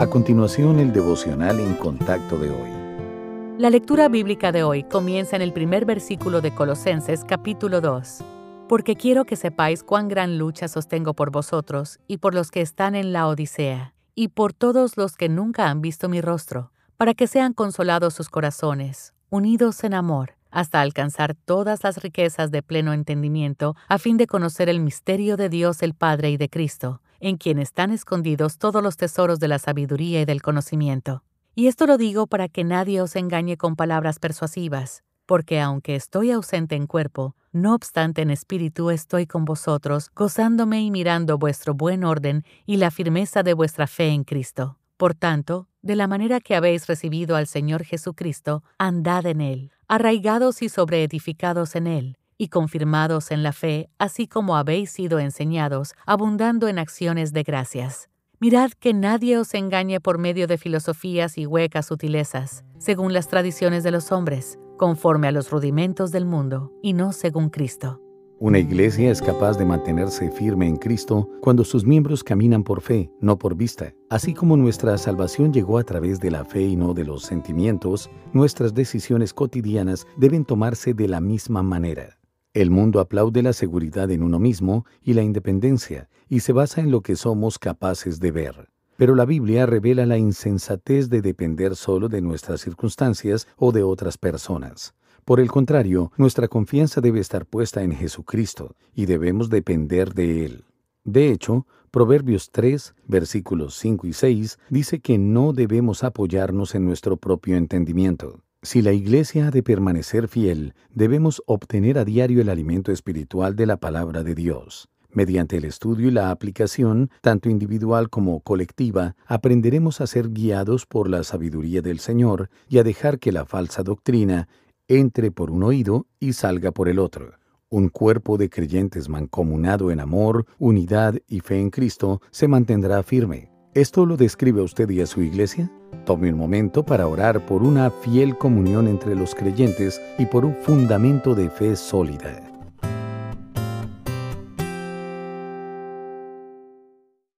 A continuación, el devocional en contacto de hoy. La lectura bíblica de hoy comienza en el primer versículo de Colosenses capítulo 2. Porque quiero que sepáis cuán gran lucha sostengo por vosotros y por los que están en la Odisea, y por todos los que nunca han visto mi rostro, para que sean consolados sus corazones, unidos en amor, hasta alcanzar todas las riquezas de pleno entendimiento, a fin de conocer el misterio de Dios el Padre y de Cristo en quien están escondidos todos los tesoros de la sabiduría y del conocimiento. Y esto lo digo para que nadie os engañe con palabras persuasivas, porque aunque estoy ausente en cuerpo, no obstante en espíritu estoy con vosotros, gozándome y mirando vuestro buen orden y la firmeza de vuestra fe en Cristo. Por tanto, de la manera que habéis recibido al Señor Jesucristo, andad en Él, arraigados y sobreedificados en Él y confirmados en la fe, así como habéis sido enseñados, abundando en acciones de gracias. Mirad que nadie os engañe por medio de filosofías y huecas sutilezas, según las tradiciones de los hombres, conforme a los rudimentos del mundo, y no según Cristo. Una iglesia es capaz de mantenerse firme en Cristo cuando sus miembros caminan por fe, no por vista. Así como nuestra salvación llegó a través de la fe y no de los sentimientos, nuestras decisiones cotidianas deben tomarse de la misma manera. El mundo aplaude la seguridad en uno mismo y la independencia, y se basa en lo que somos capaces de ver. Pero la Biblia revela la insensatez de depender solo de nuestras circunstancias o de otras personas. Por el contrario, nuestra confianza debe estar puesta en Jesucristo y debemos depender de Él. De hecho, Proverbios 3, versículos 5 y 6 dice que no debemos apoyarnos en nuestro propio entendimiento. Si la Iglesia ha de permanecer fiel, debemos obtener a diario el alimento espiritual de la palabra de Dios. Mediante el estudio y la aplicación, tanto individual como colectiva, aprenderemos a ser guiados por la sabiduría del Señor y a dejar que la falsa doctrina entre por un oído y salga por el otro. Un cuerpo de creyentes mancomunado en amor, unidad y fe en Cristo se mantendrá firme. ¿Esto lo describe a usted y a su iglesia? Tome un momento para orar por una fiel comunión entre los creyentes y por un fundamento de fe sólida.